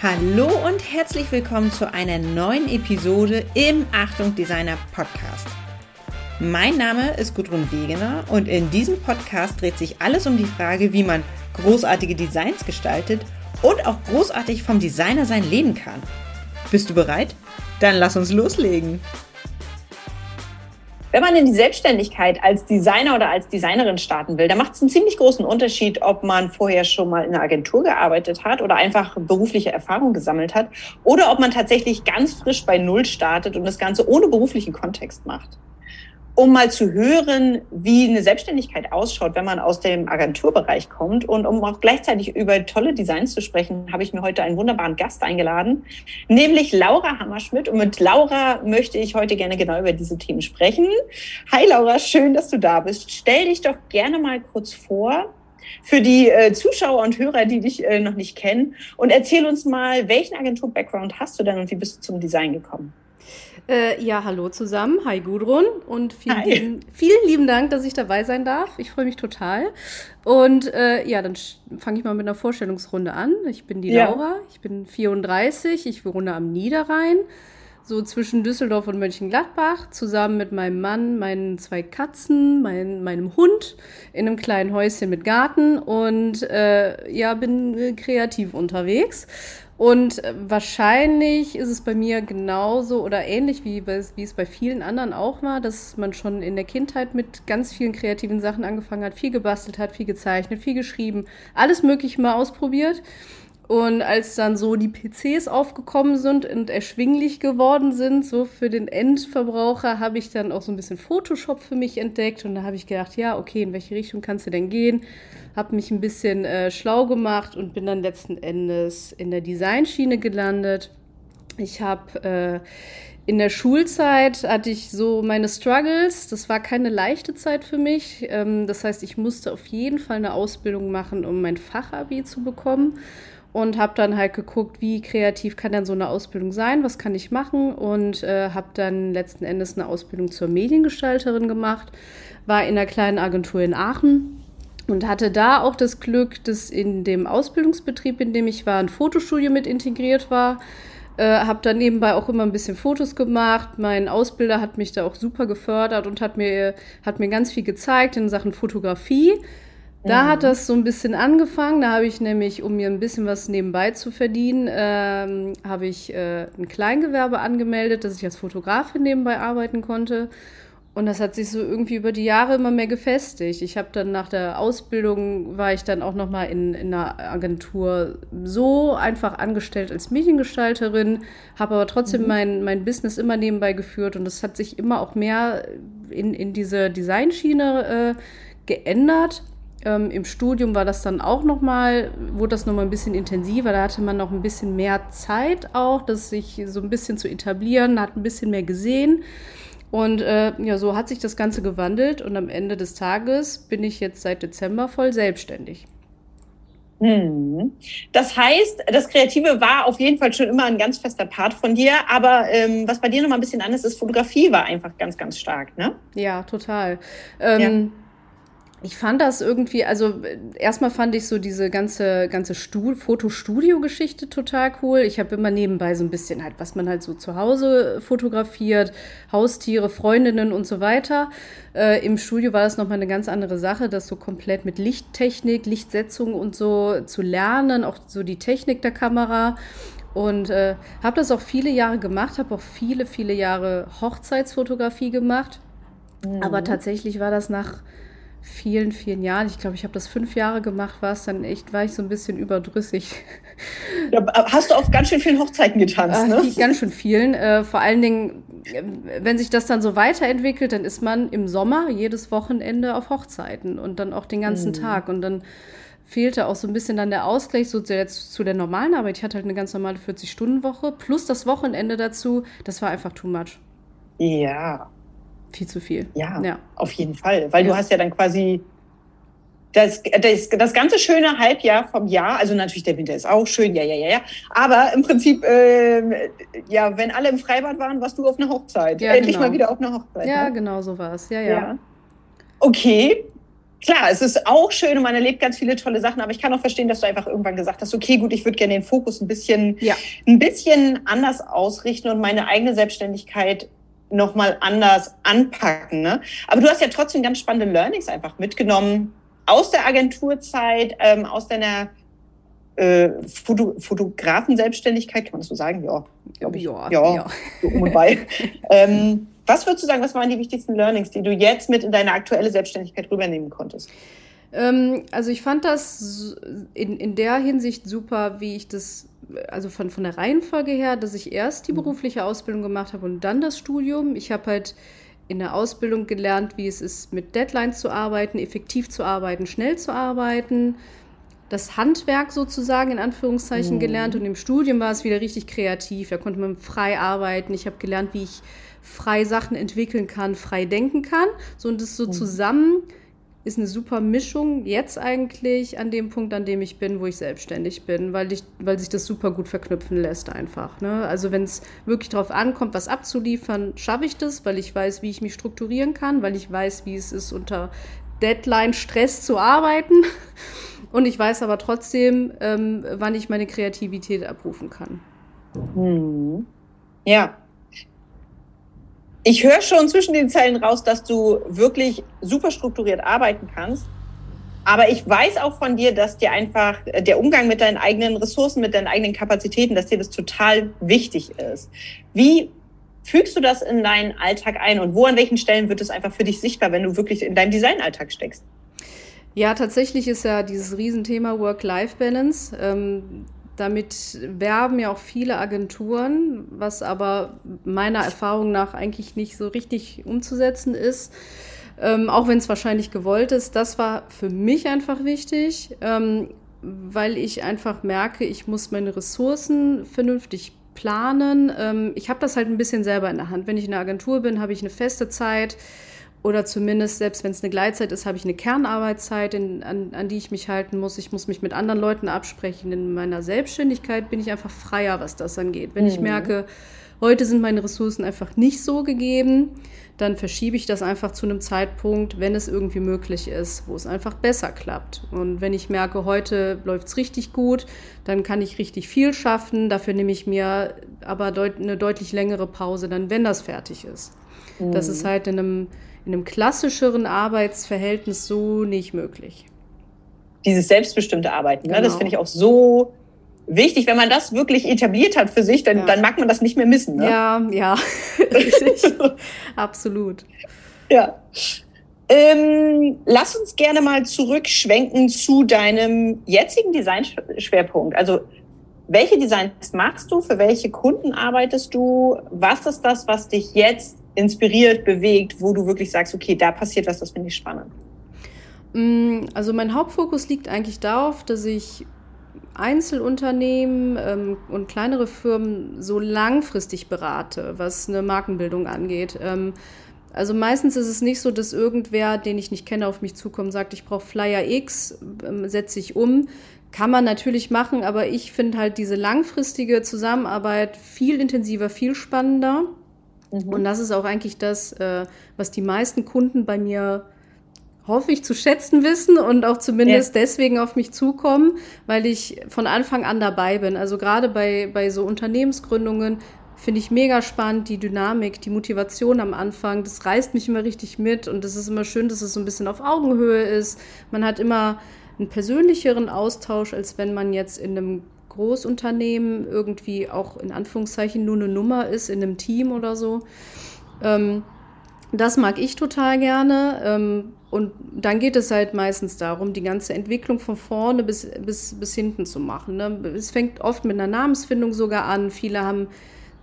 Hallo und herzlich willkommen zu einer neuen Episode im Achtung Designer Podcast. Mein Name ist Gudrun Wegener und in diesem Podcast dreht sich alles um die Frage, wie man großartige Designs gestaltet und auch großartig vom Designer sein leben kann. Bist du bereit? Dann lass uns loslegen. Wenn man in die Selbstständigkeit als Designer oder als Designerin starten will, dann macht es einen ziemlich großen Unterschied, ob man vorher schon mal in einer Agentur gearbeitet hat oder einfach berufliche Erfahrung gesammelt hat oder ob man tatsächlich ganz frisch bei Null startet und das Ganze ohne beruflichen Kontext macht um mal zu hören, wie eine Selbstständigkeit ausschaut, wenn man aus dem Agenturbereich kommt und um auch gleichzeitig über tolle Designs zu sprechen, habe ich mir heute einen wunderbaren Gast eingeladen, nämlich Laura Hammerschmidt. Und mit Laura möchte ich heute gerne genau über diese Themen sprechen. Hi Laura, schön, dass du da bist. Stell dich doch gerne mal kurz vor für die äh, Zuschauer und Hörer, die dich äh, noch nicht kennen und erzähl uns mal, welchen Agentur-Background hast du denn und wie bist du zum Design gekommen? Äh, ja, hallo zusammen. Hi Gudrun und vielen, lieben, vielen lieben Dank, dass ich dabei sein darf. Ich freue mich total. Und äh, ja, dann fange ich mal mit einer Vorstellungsrunde an. Ich bin die ja. Laura, ich bin 34, ich wohne am Niederrhein, so zwischen Düsseldorf und Mönchengladbach, zusammen mit meinem Mann, meinen zwei Katzen, mein, meinem Hund in einem kleinen Häuschen mit Garten und äh, ja, bin äh, kreativ unterwegs und äh, wahrscheinlich ist es bei mir genauso oder ähnlich wie, wie es bei vielen anderen auch war, dass man schon in der Kindheit mit ganz vielen kreativen Sachen angefangen hat, viel gebastelt hat, viel gezeichnet, viel geschrieben, alles Mögliche mal ausprobiert. Und als dann so die PCs aufgekommen sind und erschwinglich geworden sind, so für den Endverbraucher, habe ich dann auch so ein bisschen Photoshop für mich entdeckt. Und da habe ich gedacht, ja, okay, in welche Richtung kannst du denn gehen? Habe mich ein bisschen äh, schlau gemacht und bin dann letzten Endes in der Designschiene gelandet. Ich habe äh, in der Schulzeit hatte ich so meine Struggles. Das war keine leichte Zeit für mich. Ähm, das heißt, ich musste auf jeden Fall eine Ausbildung machen, um mein Fachabi zu bekommen und habe dann halt geguckt, wie kreativ kann denn so eine Ausbildung sein, was kann ich machen und äh, habe dann letzten Endes eine Ausbildung zur Mediengestalterin gemacht, war in einer kleinen Agentur in Aachen und hatte da auch das Glück, dass in dem Ausbildungsbetrieb, in dem ich war, ein Fotostudio mit integriert war. Äh, habe dann nebenbei auch immer ein bisschen Fotos gemacht. Mein Ausbilder hat mich da auch super gefördert und hat mir, hat mir ganz viel gezeigt in Sachen Fotografie. Da mhm. hat das so ein bisschen angefangen. Da habe ich nämlich, um mir ein bisschen was nebenbei zu verdienen, ähm, habe ich äh, ein Kleingewerbe angemeldet, dass ich als Fotografin nebenbei arbeiten konnte. Und das hat sich so irgendwie über die Jahre immer mehr gefestigt. Ich habe dann nach der Ausbildung war ich dann auch noch mal in, in einer Agentur so einfach angestellt als Mediengestalterin, habe aber trotzdem mhm. mein, mein Business immer nebenbei geführt und das hat sich immer auch mehr in, in diese Designschiene äh, geändert. Ähm, Im Studium war das dann auch noch mal, wurde das noch mal ein bisschen intensiver. Da hatte man noch ein bisschen mehr Zeit auch, das sich so ein bisschen zu etablieren, hat ein bisschen mehr gesehen. Und äh, ja, so hat sich das Ganze gewandelt und am Ende des Tages bin ich jetzt seit Dezember voll selbstständig. Hm. Das heißt, das Kreative war auf jeden Fall schon immer ein ganz fester Part von dir, aber ähm, was bei dir noch mal ein bisschen anders ist, Fotografie war einfach ganz, ganz stark, ne? Ja, total. Ähm, ja ich fand das irgendwie, also erstmal fand ich so diese ganze, ganze Fotostudio-Geschichte total cool. Ich habe immer nebenbei so ein bisschen halt, was man halt so zu Hause fotografiert, Haustiere, Freundinnen und so weiter. Äh, Im Studio war das nochmal eine ganz andere Sache, das so komplett mit Lichttechnik, Lichtsetzung und so zu lernen, auch so die Technik der Kamera. Und äh, habe das auch viele Jahre gemacht, habe auch viele, viele Jahre Hochzeitsfotografie gemacht. Mhm. Aber tatsächlich war das nach vielen, vielen Jahren, ich glaube, ich habe das fünf Jahre gemacht, war es dann echt, war ich so ein bisschen überdrüssig. Ja, hast du auf ganz schön vielen Hochzeiten getanzt, ne? Äh, ganz schön vielen. Äh, vor allen Dingen, äh, wenn sich das dann so weiterentwickelt, dann ist man im Sommer jedes Wochenende auf Hochzeiten und dann auch den ganzen mhm. Tag und dann fehlte auch so ein bisschen dann der Ausgleich so jetzt zu der normalen Arbeit. Ich hatte halt eine ganz normale 40-Stunden-Woche plus das Wochenende dazu. Das war einfach too much. Ja, viel zu viel. Ja, ja. auf jeden Fall. Weil ja. du hast ja dann quasi das, das, das ganze schöne Halbjahr vom Jahr, also natürlich der Winter ist auch schön, ja, ja, ja, ja. Aber im Prinzip, äh, ja, wenn alle im Freibad waren, warst du auf einer Hochzeit. Ja, Endlich genau. mal wieder auf einer Hochzeit. Ja, ne? genau so war es. Ja, ja, ja. Okay. klar, es ist auch schön und man erlebt ganz viele tolle Sachen, aber ich kann auch verstehen, dass du einfach irgendwann gesagt hast, okay, gut, ich würde gerne den Fokus ein bisschen, ja. ein bisschen anders ausrichten und meine eigene Selbstständigkeit nochmal anders anpacken. Ne? Aber du hast ja trotzdem ganz spannende Learnings einfach mitgenommen aus der Agenturzeit, ähm, aus deiner äh, Foto Fotografen-Selbstständigkeit, kann man das so sagen? Ja, glaube ich. Ja, ja, ja. So um und bei. ähm, was würdest du sagen, was waren die wichtigsten Learnings, die du jetzt mit in deine aktuelle Selbstständigkeit rübernehmen konntest? Ähm, also ich fand das in, in der Hinsicht super, wie ich das, also von, von der Reihenfolge her, dass ich erst die mhm. berufliche Ausbildung gemacht habe und dann das Studium. Ich habe halt in der Ausbildung gelernt, wie es ist, mit Deadlines zu arbeiten, effektiv zu arbeiten, schnell zu arbeiten. Das Handwerk sozusagen in Anführungszeichen mhm. gelernt und im Studium war es wieder richtig kreativ. Da konnte man frei arbeiten. Ich habe gelernt, wie ich frei Sachen entwickeln kann, frei denken kann. So und das so mhm. zusammen ist eine super Mischung jetzt eigentlich an dem Punkt, an dem ich bin, wo ich selbstständig bin, weil, ich, weil sich das super gut verknüpfen lässt einfach. Ne? Also wenn es wirklich darauf ankommt, was abzuliefern, schaffe ich das, weil ich weiß, wie ich mich strukturieren kann, weil ich weiß, wie es ist, unter Deadline-Stress zu arbeiten. Und ich weiß aber trotzdem, ähm, wann ich meine Kreativität abrufen kann. Hm. Ja, ich höre schon zwischen den Zeilen raus, dass du wirklich super strukturiert arbeiten kannst. Aber ich weiß auch von dir, dass dir einfach äh, der Umgang mit deinen eigenen Ressourcen, mit deinen eigenen Kapazitäten, dass dir das total wichtig ist. Wie fügst du das in deinen Alltag ein und wo an welchen Stellen wird es einfach für dich sichtbar, wenn du wirklich in deinem Designalltag steckst? Ja, tatsächlich ist ja dieses Riesenthema Work-Life-Balance. Ähm, damit werben ja auch viele Agenturen, was aber meiner Erfahrung nach eigentlich nicht so richtig umzusetzen ist. Ähm, auch wenn es wahrscheinlich gewollt ist. Das war für mich einfach wichtig, ähm, weil ich einfach merke, ich muss meine Ressourcen vernünftig planen. Ähm, ich habe das halt ein bisschen selber in der Hand. Wenn ich in der Agentur bin, habe ich eine feste Zeit oder zumindest, selbst wenn es eine Gleitzeit ist, habe ich eine Kernarbeitszeit, in, an, an, die ich mich halten muss. Ich muss mich mit anderen Leuten absprechen. In meiner Selbstständigkeit bin ich einfach freier, was das angeht. Wenn mhm. ich merke, heute sind meine Ressourcen einfach nicht so gegeben, dann verschiebe ich das einfach zu einem Zeitpunkt, wenn es irgendwie möglich ist, wo es einfach besser klappt. Und wenn ich merke, heute läuft es richtig gut, dann kann ich richtig viel schaffen. Dafür nehme ich mir aber deut eine deutlich längere Pause, dann wenn das fertig ist. Mhm. Das ist halt in einem in einem klassischeren Arbeitsverhältnis so nicht möglich. Dieses selbstbestimmte Arbeiten, genau. ne? das genau. finde ich auch so wichtig. Wenn man das wirklich etabliert hat für sich, dann, ja. dann mag man das nicht mehr missen. Ne? Ja, ja, richtig. Absolut. Ja. Ähm, lass uns gerne mal zurückschwenken zu deinem jetzigen Designschwerpunkt. Also welche Designs machst du? Für welche Kunden arbeitest du? Was ist das, was dich jetzt inspiriert, bewegt, wo du wirklich sagst, okay, da passiert was, das finde ich spannend? Mm, also mein Hauptfokus liegt eigentlich darauf, dass ich Einzelunternehmen ähm, und kleinere Firmen so langfristig berate, was eine Markenbildung angeht. Ähm, also meistens ist es nicht so, dass irgendwer, den ich nicht kenne, auf mich zukommt und sagt, ich brauche Flyer X, ähm, setze ich um. Kann man natürlich machen, aber ich finde halt diese langfristige Zusammenarbeit viel intensiver, viel spannender. Mhm. Und das ist auch eigentlich das, äh, was die meisten Kunden bei mir hoffe ich zu schätzen wissen und auch zumindest ja. deswegen auf mich zukommen, weil ich von Anfang an dabei bin. Also gerade bei, bei so Unternehmensgründungen finde ich mega spannend, die Dynamik, die Motivation am Anfang, das reißt mich immer richtig mit und es ist immer schön, dass es so ein bisschen auf Augenhöhe ist. Man hat immer einen persönlicheren Austausch, als wenn man jetzt in einem Großunternehmen irgendwie auch in Anführungszeichen nur eine Nummer ist in einem Team oder so. Ähm, das mag ich total gerne. Ähm, und dann geht es halt meistens darum, die ganze Entwicklung von vorne bis, bis, bis hinten zu machen. Ne? Es fängt oft mit einer Namensfindung sogar an. Viele haben,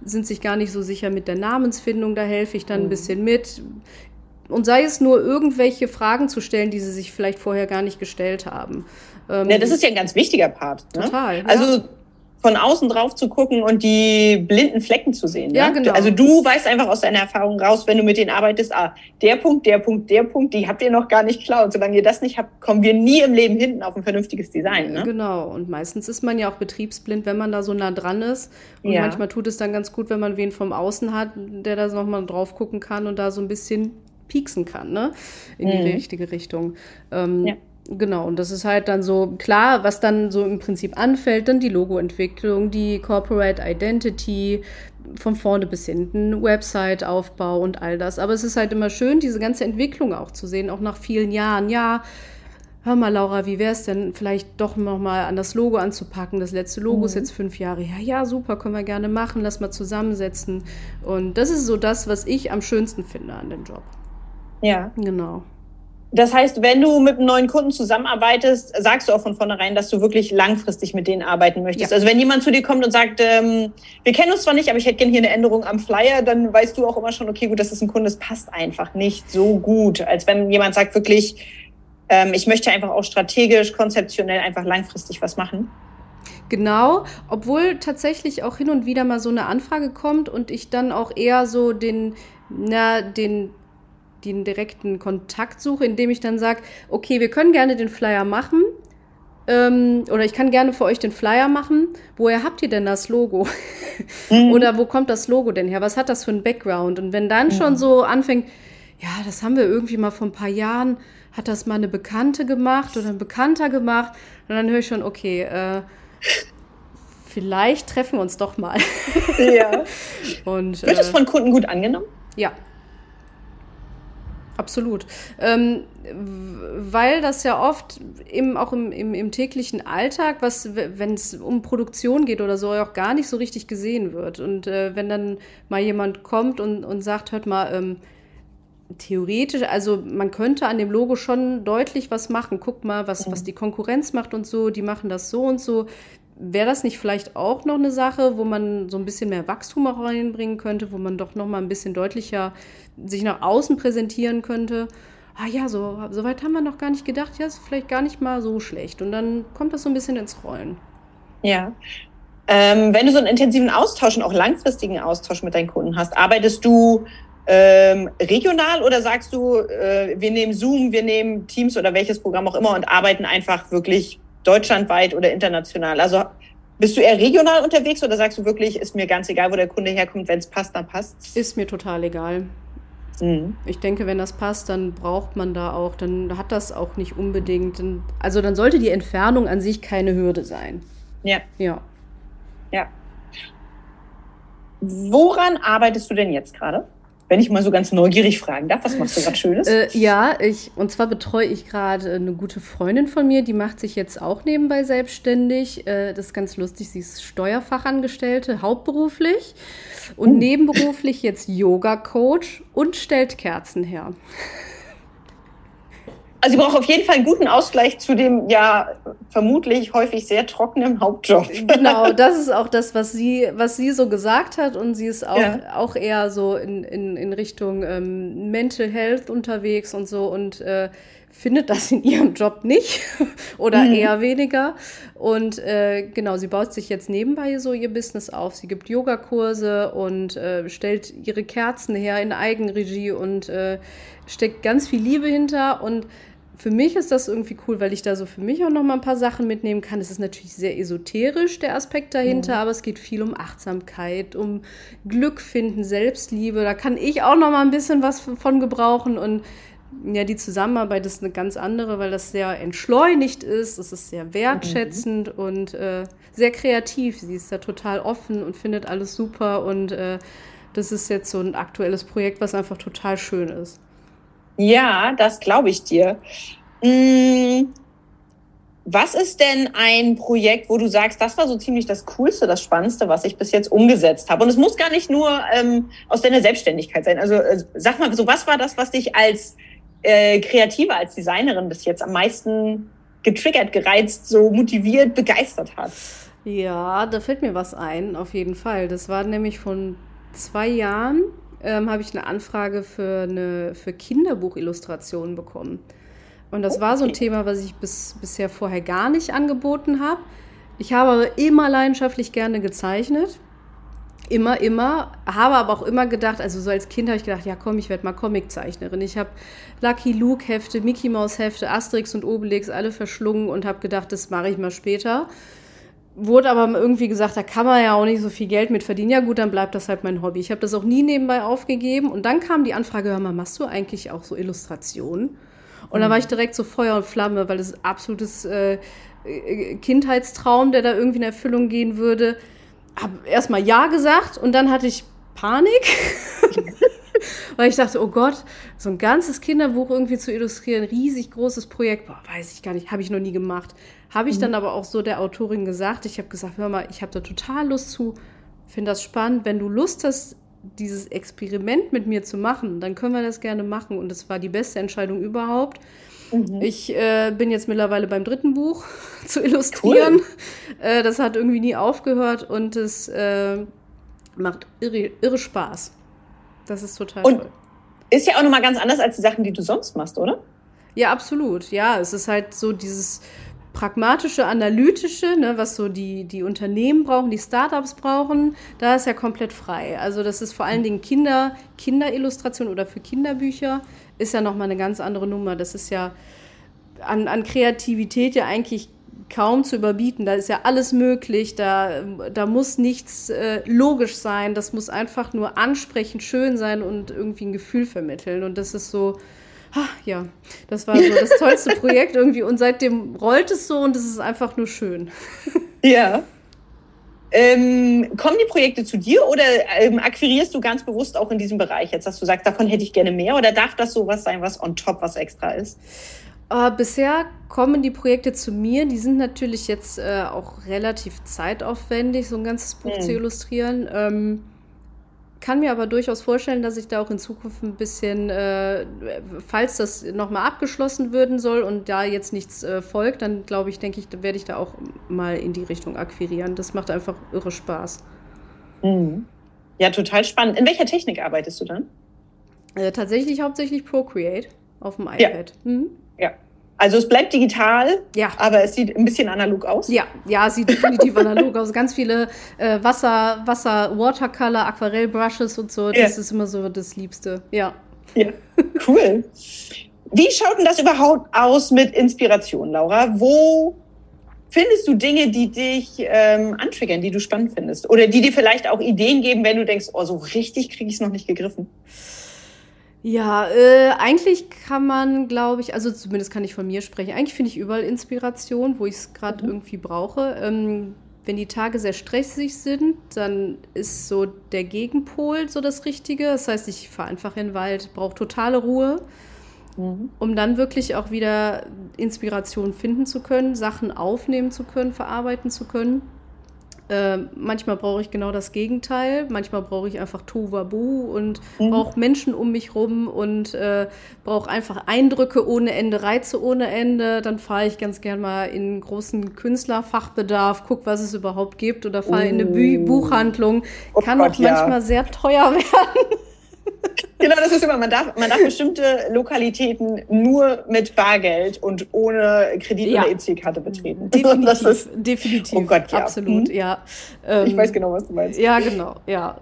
sind sich gar nicht so sicher mit der Namensfindung, da helfe ich dann mhm. ein bisschen mit. Und sei es nur irgendwelche Fragen zu stellen, die sie sich vielleicht vorher gar nicht gestellt haben. Ähm, ja, das ist ja ein ganz wichtiger Part. Ne? Total. Also von außen drauf zu gucken und die blinden Flecken zu sehen. Ja, ne? genau. Also du weißt einfach aus deiner Erfahrung raus, wenn du mit denen arbeitest, ah, der Punkt, der Punkt, der Punkt, die habt ihr noch gar nicht klar. Und solange ihr das nicht habt, kommen wir nie im Leben hinten auf ein vernünftiges Design. Ne? Genau. Und meistens ist man ja auch betriebsblind, wenn man da so nah dran ist. Und manchmal tut es dann ganz gut, wenn man wen vom Außen hat, der da nochmal drauf gucken kann und da so ein bisschen pieksen kann, ne? In die mhm. richtige Richtung. Ähm, ja. Genau, und das ist halt dann so klar, was dann so im Prinzip anfällt, dann die Logoentwicklung, die Corporate Identity, von vorne bis hinten, Website-Aufbau und all das. Aber es ist halt immer schön, diese ganze Entwicklung auch zu sehen, auch nach vielen Jahren. Ja, hör mal, Laura, wie wäre es denn, vielleicht doch nochmal an das Logo anzupacken? Das letzte Logo mhm. ist jetzt fünf Jahre her. Ja, super, können wir gerne machen, lass mal zusammensetzen. Und das ist so das, was ich am schönsten finde an dem Job. Ja. Genau. Das heißt, wenn du mit einem neuen Kunden zusammenarbeitest, sagst du auch von vornherein, dass du wirklich langfristig mit denen arbeiten möchtest. Ja. Also wenn jemand zu dir kommt und sagt, ähm, wir kennen uns zwar nicht, aber ich hätte gerne hier eine Änderung am Flyer, dann weißt du auch immer schon, okay, gut, das ist ein Kunde, das passt einfach nicht so gut, als wenn jemand sagt wirklich, ähm, ich möchte einfach auch strategisch, konzeptionell einfach langfristig was machen. Genau, obwohl tatsächlich auch hin und wieder mal so eine Anfrage kommt und ich dann auch eher so den, na, den den direkten Kontakt suche, indem ich dann sage, okay, wir können gerne den Flyer machen. Ähm, oder ich kann gerne für euch den Flyer machen. Woher habt ihr denn das Logo? Mhm. oder wo kommt das Logo denn her? Was hat das für ein Background? Und wenn dann mhm. schon so anfängt, ja, das haben wir irgendwie mal vor ein paar Jahren, hat das mal eine Bekannte gemacht oder ein Bekannter gemacht. Und dann höre ich schon, okay, äh, vielleicht treffen wir uns doch mal. ja. Und, Wird es äh, von Kunden gut angenommen? Ja, Absolut. Ähm, weil das ja oft eben auch im, im, im täglichen Alltag, was, wenn es um Produktion geht oder so, auch gar nicht so richtig gesehen wird. Und äh, wenn dann mal jemand kommt und, und sagt, hört mal, ähm, theoretisch, also man könnte an dem Logo schon deutlich was machen. Guck mal, was, was mhm. die Konkurrenz macht und so, die machen das so und so. Wäre das nicht vielleicht auch noch eine Sache, wo man so ein bisschen mehr Wachstum auch reinbringen könnte, wo man doch noch mal ein bisschen deutlicher sich nach außen präsentieren könnte? Ah ja, so, so weit haben wir noch gar nicht gedacht. Ja, ist vielleicht gar nicht mal so schlecht. Und dann kommt das so ein bisschen ins Rollen. Ja. Ähm, wenn du so einen intensiven Austausch und auch langfristigen Austausch mit deinen Kunden hast, arbeitest du ähm, regional oder sagst du, äh, wir nehmen Zoom, wir nehmen Teams oder welches Programm auch immer und arbeiten einfach wirklich deutschlandweit oder international? Also bist du eher regional unterwegs oder sagst du wirklich, ist mir ganz egal, wo der Kunde herkommt, wenn es passt, dann passt Ist mir total egal. Mhm. Ich denke, wenn das passt, dann braucht man da auch, dann hat das auch nicht unbedingt, also dann sollte die Entfernung an sich keine Hürde sein. Ja. Ja. Ja. Woran arbeitest du denn jetzt gerade? Wenn ich mal so ganz neugierig fragen darf, was machst du gerade Schönes? Äh, ja, ich, und zwar betreue ich gerade eine gute Freundin von mir, die macht sich jetzt auch nebenbei selbstständig. Äh, das ist ganz lustig, sie ist Steuerfachangestellte, hauptberuflich und uh. nebenberuflich jetzt Yoga-Coach und stellt Kerzen her. Also sie braucht auf jeden Fall einen guten Ausgleich zu dem ja vermutlich häufig sehr trockenen Hauptjob. Genau, das ist auch das, was sie, was sie so gesagt hat. Und sie ist auch, ja. auch eher so in, in, in Richtung ähm, Mental Health unterwegs und so und äh, findet das in ihrem Job nicht oder mhm. eher weniger. Und äh, genau, sie baut sich jetzt nebenbei so ihr Business auf. Sie gibt Yogakurse und äh, stellt ihre Kerzen her in Eigenregie und äh, steckt ganz viel Liebe hinter und für mich ist das irgendwie cool, weil ich da so für mich auch noch mal ein paar Sachen mitnehmen kann. Es ist natürlich sehr esoterisch, der Aspekt dahinter, mhm. aber es geht viel um Achtsamkeit, um Glück finden, Selbstliebe. Da kann ich auch noch mal ein bisschen was von gebrauchen und ja, die Zusammenarbeit ist eine ganz andere, weil das sehr entschleunigt ist, es ist sehr wertschätzend mhm. und äh, sehr kreativ. Sie ist da total offen und findet alles super und äh, das ist jetzt so ein aktuelles Projekt, was einfach total schön ist. Ja, das glaube ich dir. Hm, was ist denn ein Projekt, wo du sagst, das war so ziemlich das Coolste, das Spannendste, was ich bis jetzt umgesetzt habe? Und es muss gar nicht nur ähm, aus deiner Selbstständigkeit sein. Also äh, sag mal, so was war das, was dich als äh, Kreative, als Designerin bis jetzt am meisten getriggert, gereizt, so motiviert, begeistert hat? Ja, da fällt mir was ein, auf jeden Fall. Das war nämlich von zwei Jahren ähm, habe ich eine Anfrage für, eine, für Kinderbuchillustrationen bekommen. Und das okay. war so ein Thema, was ich bis, bisher vorher gar nicht angeboten habe. Ich habe aber immer leidenschaftlich gerne gezeichnet. Immer, immer. Habe aber auch immer gedacht, also so als Kind habe ich gedacht, ja komm, ich werde mal Comiczeichnerin. Ich habe Lucky Luke Hefte, Mickey Mouse Hefte, Asterix und Obelix alle verschlungen und habe gedacht, das mache ich mal später. Wurde aber irgendwie gesagt, da kann man ja auch nicht so viel Geld mit verdienen. Ja gut, dann bleibt das halt mein Hobby. Ich habe das auch nie nebenbei aufgegeben. Und dann kam die Anfrage, hör mal, machst du eigentlich auch so Illustrationen? Und mhm. da war ich direkt so Feuer und Flamme, weil das ist absolutes äh, äh, Kindheitstraum, der da irgendwie in Erfüllung gehen würde. Hab erstmal Ja gesagt und dann hatte ich Panik. weil ich dachte, oh Gott, so ein ganzes Kinderbuch irgendwie zu illustrieren, riesig großes Projekt, boah, weiß ich gar nicht, habe ich noch nie gemacht. Habe ich mhm. dann aber auch so der Autorin gesagt, ich habe gesagt, hör mal, ich habe da total Lust zu, finde das spannend, wenn du Lust hast, dieses Experiment mit mir zu machen, dann können wir das gerne machen. Und das war die beste Entscheidung überhaupt. Mhm. Ich äh, bin jetzt mittlerweile beim dritten Buch zu illustrieren. Cool. Äh, das hat irgendwie nie aufgehört und es äh, macht irre, irre Spaß. Das ist total und toll. Ist ja auch nochmal ganz anders als die Sachen, die du sonst machst, oder? Ja, absolut. Ja, es ist halt so dieses pragmatische, analytische, ne, was so die, die Unternehmen brauchen, die Startups brauchen, da ist ja komplett frei. Also das ist vor allen Dingen Kinder, Kinderillustration oder für Kinderbücher ist ja nochmal eine ganz andere Nummer. Das ist ja an, an Kreativität ja eigentlich kaum zu überbieten. Da ist ja alles möglich, da, da muss nichts äh, logisch sein, das muss einfach nur ansprechend schön sein und irgendwie ein Gefühl vermitteln. Und das ist so, ach, ja, das war so das tollste Projekt irgendwie. Und seitdem rollt es so und es ist einfach nur schön. Ja. Ähm, kommen die Projekte zu dir oder ähm, akquirierst du ganz bewusst auch in diesem Bereich jetzt, dass du sagst, davon hätte ich gerne mehr oder darf das sowas sein, was on top, was extra ist? Äh, bisher kommen die Projekte zu mir. Die sind natürlich jetzt äh, auch relativ zeitaufwendig, so ein ganzes Buch mhm. zu illustrieren. Ähm, kann mir aber durchaus vorstellen, dass ich da auch in Zukunft ein bisschen, äh, falls das nochmal abgeschlossen werden soll und da jetzt nichts äh, folgt, dann glaube ich, denke ich, werde ich da auch mal in die Richtung akquirieren. Das macht einfach irre Spaß. Mhm. Ja, total spannend. In welcher Technik arbeitest du dann? Äh, tatsächlich hauptsächlich Procreate auf dem iPad. Ja. Mhm. Ja. Also es bleibt digital, ja. aber es sieht ein bisschen analog aus. Ja, ja, es sieht definitiv analog aus. Ganz viele äh, Wasser, Wasser, Watercolor, Aquarellbrushes und so. Ja. Das ist immer so das Liebste. Ja. Ja, cool. Wie schaut denn das überhaupt aus mit Inspiration, Laura? Wo findest du Dinge, die dich ähm, antriggern, die du spannend findest? Oder die dir vielleicht auch Ideen geben, wenn du denkst, oh, so richtig kriege ich es noch nicht gegriffen? Ja, äh, eigentlich kann man, glaube ich, also zumindest kann ich von mir sprechen, eigentlich finde ich überall Inspiration, wo ich es gerade mhm. irgendwie brauche. Ähm, wenn die Tage sehr stressig sind, dann ist so der Gegenpol so das Richtige. Das heißt, ich fahre einfach in den Wald, brauche totale Ruhe, mhm. um dann wirklich auch wieder Inspiration finden zu können, Sachen aufnehmen zu können, verarbeiten zu können. Äh, manchmal brauche ich genau das Gegenteil. Manchmal brauche ich einfach Tohuwabu und mhm. brauche Menschen um mich rum und äh, brauche einfach Eindrücke ohne Ende, Reize ohne Ende. Dann fahre ich ganz gern mal in großen Künstlerfachbedarf, guck, was es überhaupt gibt oder fahre oh. in eine Bü oh. Buchhandlung. Oh Kann Gott, auch manchmal ja. sehr teuer werden. Genau, das ist immer, man darf, man darf bestimmte Lokalitäten nur mit Bargeld und ohne Kredit- ja. oder EC-Karte betreten. Definitiv, ist, definitiv. Oh Gott, ja. Absolut, hm? ja. Ähm, ich weiß genau, was du meinst. Ja, genau, ja.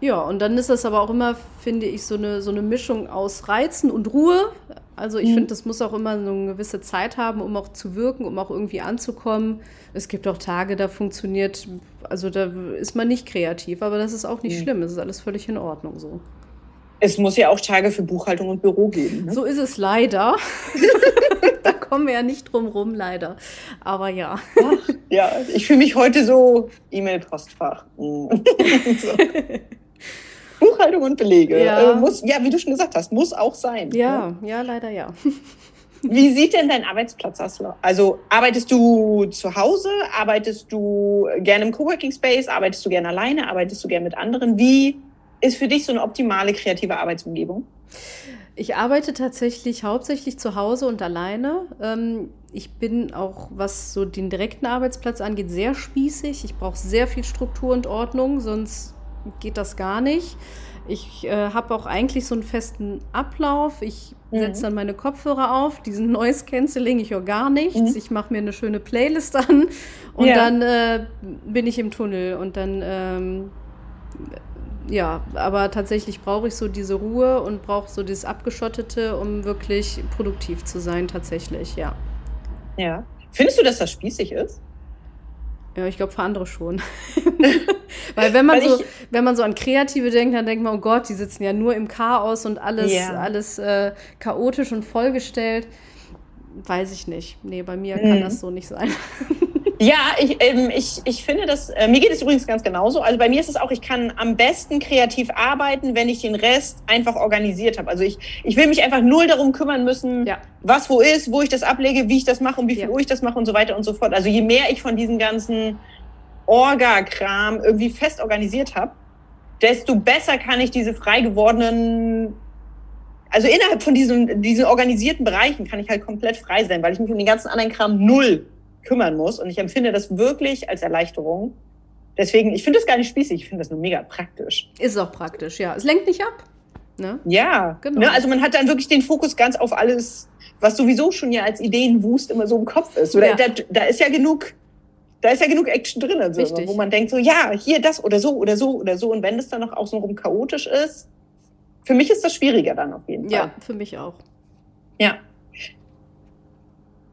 Ja, und dann ist das aber auch immer, finde ich, so eine, so eine Mischung aus Reizen und Ruhe. Also ich mhm. finde, das muss auch immer so eine gewisse Zeit haben, um auch zu wirken, um auch irgendwie anzukommen. Es gibt auch Tage, da funktioniert, also da ist man nicht kreativ, aber das ist auch nicht mhm. schlimm. Es ist alles völlig in Ordnung so. Es muss ja auch Tage für Buchhaltung und Büro geben. Ne? So ist es leider. da kommen wir ja nicht drum rum, leider. Aber ja. Ach, ja, ich fühle mich heute so E-Mail-Postfach. so. Buchhaltung und Belege. Ja. Äh, muss, ja, wie du schon gesagt hast, muss auch sein. Ja, ne? ja, leider ja. Wie sieht denn dein Arbeitsplatz aus? Also arbeitest du zu Hause? Arbeitest du gerne im Coworking Space? Arbeitest du gerne alleine? Arbeitest du gerne mit anderen? Wie ist für dich so eine optimale kreative Arbeitsumgebung? Ich arbeite tatsächlich hauptsächlich zu Hause und alleine. Ähm, ich bin auch, was so den direkten Arbeitsplatz angeht, sehr spießig. Ich brauche sehr viel Struktur und Ordnung, sonst geht das gar nicht. Ich äh, habe auch eigentlich so einen festen Ablauf. Ich mhm. setze dann meine Kopfhörer auf, diesen Noise Cancelling, ich höre gar nichts. Mhm. Ich mache mir eine schöne Playlist an und ja. dann äh, bin ich im Tunnel und dann ähm, ja, aber tatsächlich brauche ich so diese Ruhe und brauche so dieses Abgeschottete, um wirklich produktiv zu sein, tatsächlich, ja. Ja. Findest du, dass das spießig ist? Ja, ich glaube für andere schon. Weil wenn man Weil so, wenn man so an Kreative denkt, dann denkt man, oh Gott, die sitzen ja nur im Chaos und alles, ja. alles äh, chaotisch und vollgestellt. Weiß ich nicht. Nee, bei mir mhm. kann das so nicht sein. Ja, ich, ähm, ich, ich finde das, äh, mir geht es übrigens ganz genauso. Also bei mir ist es auch, ich kann am besten kreativ arbeiten, wenn ich den Rest einfach organisiert habe. Also ich, ich will mich einfach null darum kümmern müssen, ja. was wo ist, wo ich das ablege, wie ich das mache und wie viel ja. Uhr ich das mache und so weiter und so fort. Also je mehr ich von diesem ganzen Orga-Kram irgendwie fest organisiert habe, desto besser kann ich diese frei gewordenen also innerhalb von diesen, diesen organisierten Bereichen kann ich halt komplett frei sein, weil ich mich um den ganzen anderen Kram null kümmern muss. Und ich empfinde das wirklich als Erleichterung. Deswegen, ich finde das gar nicht spießig, ich finde das nur mega praktisch. Ist auch praktisch, ja. Es lenkt nicht ab. Ne? Ja, genau. Ne? Also man hat dann wirklich den Fokus ganz auf alles, was sowieso schon ja als Ideenwust immer so im Kopf ist. Oder ja. da, da ist ja genug, da ist ja genug Action drin, also, wo man denkt so, ja, hier das oder so oder so oder so. Und wenn es dann noch außenrum chaotisch ist, für mich ist das schwieriger dann auf jeden Fall. Ja, für mich auch. Ja.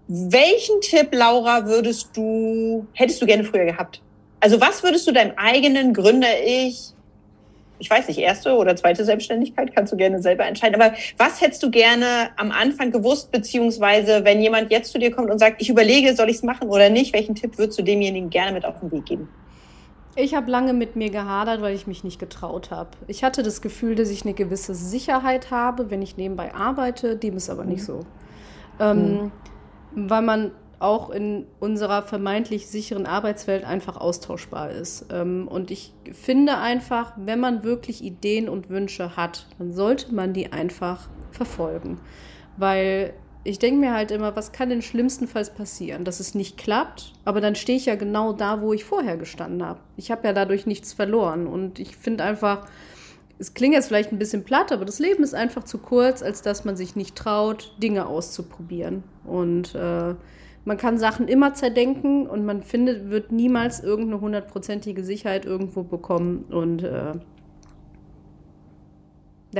Welchen Tipp, Laura, würdest du, hättest du gerne früher gehabt? Also was würdest du deinem eigenen Gründer-Ich, ich weiß nicht, erste oder zweite Selbstständigkeit, kannst du gerne selber entscheiden, aber was hättest du gerne am Anfang gewusst, beziehungsweise wenn jemand jetzt zu dir kommt und sagt, ich überlege, soll ich es machen oder nicht, welchen Tipp würdest du demjenigen gerne mit auf den Weg geben? Ich habe lange mit mir gehadert, weil ich mich nicht getraut habe. Ich hatte das Gefühl, dass ich eine gewisse Sicherheit habe, wenn ich nebenbei arbeite. Dem ist aber mhm. nicht so. Ähm, mhm weil man auch in unserer vermeintlich sicheren Arbeitswelt einfach austauschbar ist. Ähm, und ich finde einfach, wenn man wirklich Ideen und Wünsche hat, dann sollte man die einfach verfolgen. Weil ich denke mir halt immer, was kann denn schlimmstenfalls passieren? Dass es nicht klappt, aber dann stehe ich ja genau da, wo ich vorher gestanden habe. Ich habe ja dadurch nichts verloren. Und ich finde einfach, es klingt jetzt vielleicht ein bisschen platt, aber das Leben ist einfach zu kurz, als dass man sich nicht traut, Dinge auszuprobieren. Und äh, man kann Sachen immer zerdenken und man findet, wird niemals irgendeine hundertprozentige Sicherheit irgendwo bekommen. Und äh,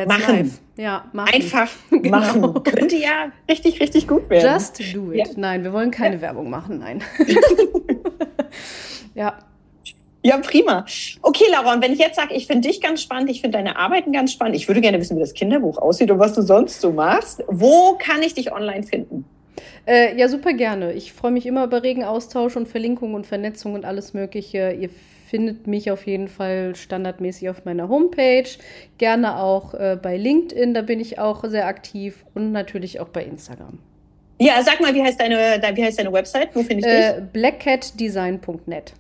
machen. Life. Ja, machen. Einfach genau. machen. Könnte ja richtig, richtig gut werden. Just do it. Ja. Nein, wir wollen keine ja. Werbung machen. Nein. ja. Ja, prima. Okay, Laura, und wenn ich jetzt sage, ich finde dich ganz spannend, ich finde deine Arbeiten ganz spannend, ich würde gerne wissen, wie das Kinderbuch aussieht und was du sonst so machst. Wo kann ich dich online finden? Äh, ja, super gerne. Ich freue mich immer über regen Austausch und Verlinkung und Vernetzung und alles Mögliche. Ihr findet mich auf jeden Fall standardmäßig auf meiner Homepage. Gerne auch äh, bei LinkedIn, da bin ich auch sehr aktiv und natürlich auch bei Instagram. Ja, sag mal, wie heißt deine, wie heißt deine Website? Wo finde ich äh, dich? blackcatdesign.net.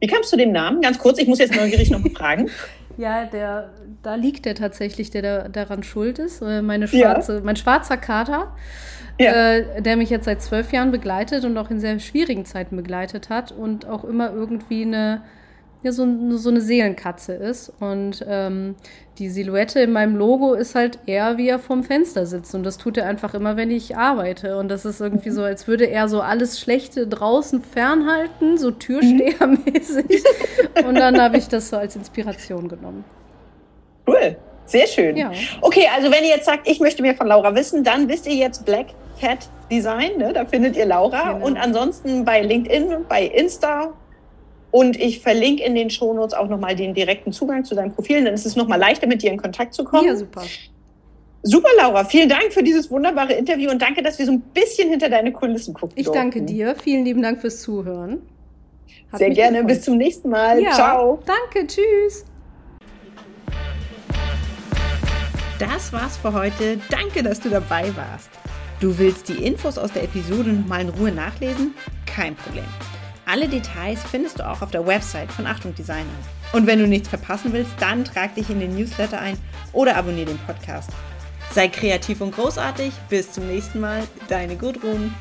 Wie kamst du dem Namen? Ganz kurz, ich muss jetzt neugierig noch fragen. Ja, der, da liegt der tatsächlich, der da, daran schuld ist. Äh, meine schwarze, ja. Mein schwarzer Kater, ja. äh, der mich jetzt seit zwölf Jahren begleitet und auch in sehr schwierigen Zeiten begleitet hat und auch immer irgendwie eine ja so, so eine Seelenkatze ist. Und ähm, die Silhouette in meinem Logo ist halt eher, wie er vorm Fenster sitzt. Und das tut er einfach immer, wenn ich arbeite. Und das ist irgendwie so, als würde er so alles Schlechte draußen fernhalten, so Türstehermäßig. Und dann habe ich das so als Inspiration genommen. Cool. Sehr schön. Ja. Okay, also wenn ihr jetzt sagt, ich möchte mehr von Laura wissen, dann wisst ihr jetzt Black Cat Design, ne? da findet ihr Laura. Genau. Und ansonsten bei LinkedIn, bei Insta, und ich verlinke in den Shownotes auch nochmal den direkten Zugang zu deinem Profil. Dann ist es nochmal leichter, mit dir in Kontakt zu kommen. Ja, super. Super, Laura. Vielen Dank für dieses wunderbare Interview und danke, dass wir so ein bisschen hinter deine Kulissen gucken. Ich durften. danke dir. Vielen lieben Dank fürs Zuhören. Hat Sehr gerne. Gefreut. Bis zum nächsten Mal. Ja, Ciao. Danke. Tschüss. Das war's für heute. Danke, dass du dabei warst. Du willst die Infos aus der Episode nochmal in Ruhe nachlesen? Kein Problem. Alle Details findest du auch auf der Website von Achtung Designer. Und wenn du nichts verpassen willst, dann trag dich in den Newsletter ein oder abonniere den Podcast. Sei kreativ und großartig. Bis zum nächsten Mal. Deine Gudrun.